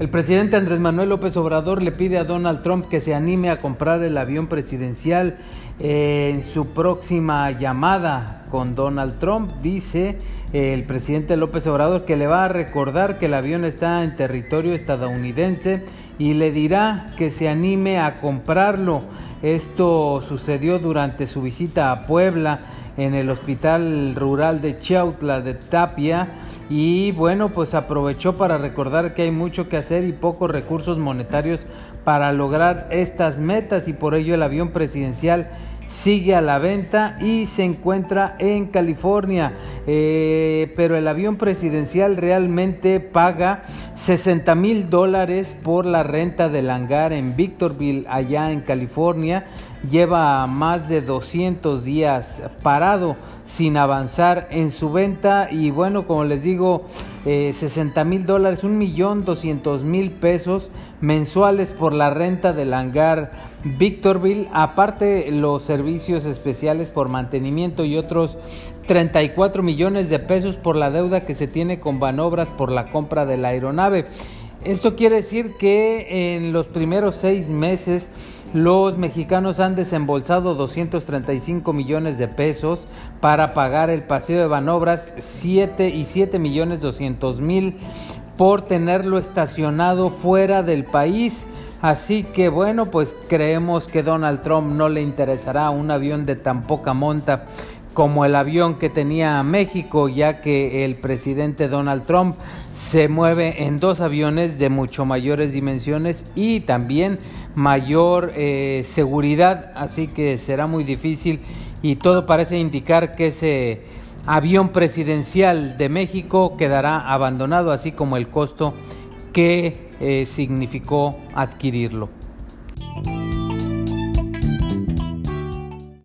El presidente Andrés Manuel López Obrador le pide a Donald Trump que se anime a comprar el avión presidencial en su próxima llamada con Donald Trump. Dice el presidente López Obrador que le va a recordar que el avión está en territorio estadounidense y le dirá que se anime a comprarlo. Esto sucedió durante su visita a Puebla en el hospital rural de Chautla de Tapia y bueno pues aprovechó para recordar que hay mucho que hacer y pocos recursos monetarios para lograr estas metas y por ello el avión presidencial sigue a la venta y se encuentra en California. Eh, pero el avión presidencial realmente paga 60 mil dólares por la renta del hangar en Victorville, allá en California. Lleva más de 200 días parado sin avanzar en su venta y bueno como les digo 60 eh, mil dólares un millón doscientos mil pesos mensuales por la renta del hangar Victorville aparte los servicios especiales por mantenimiento y otros 34 millones de pesos por la deuda que se tiene con Banobras por la compra de la aeronave esto quiere decir que en los primeros seis meses los mexicanos han desembolsado 235 millones de pesos para pagar el paseo de Banobras 7 y 7 millones 200 mil por tenerlo estacionado fuera del país. Así que bueno, pues creemos que Donald Trump no le interesará un avión de tan poca monta como el avión que tenía México, ya que el presidente Donald Trump se mueve en dos aviones de mucho mayores dimensiones y también mayor eh, seguridad, así que será muy difícil y todo parece indicar que ese avión presidencial de México quedará abandonado, así como el costo que eh, significó adquirirlo.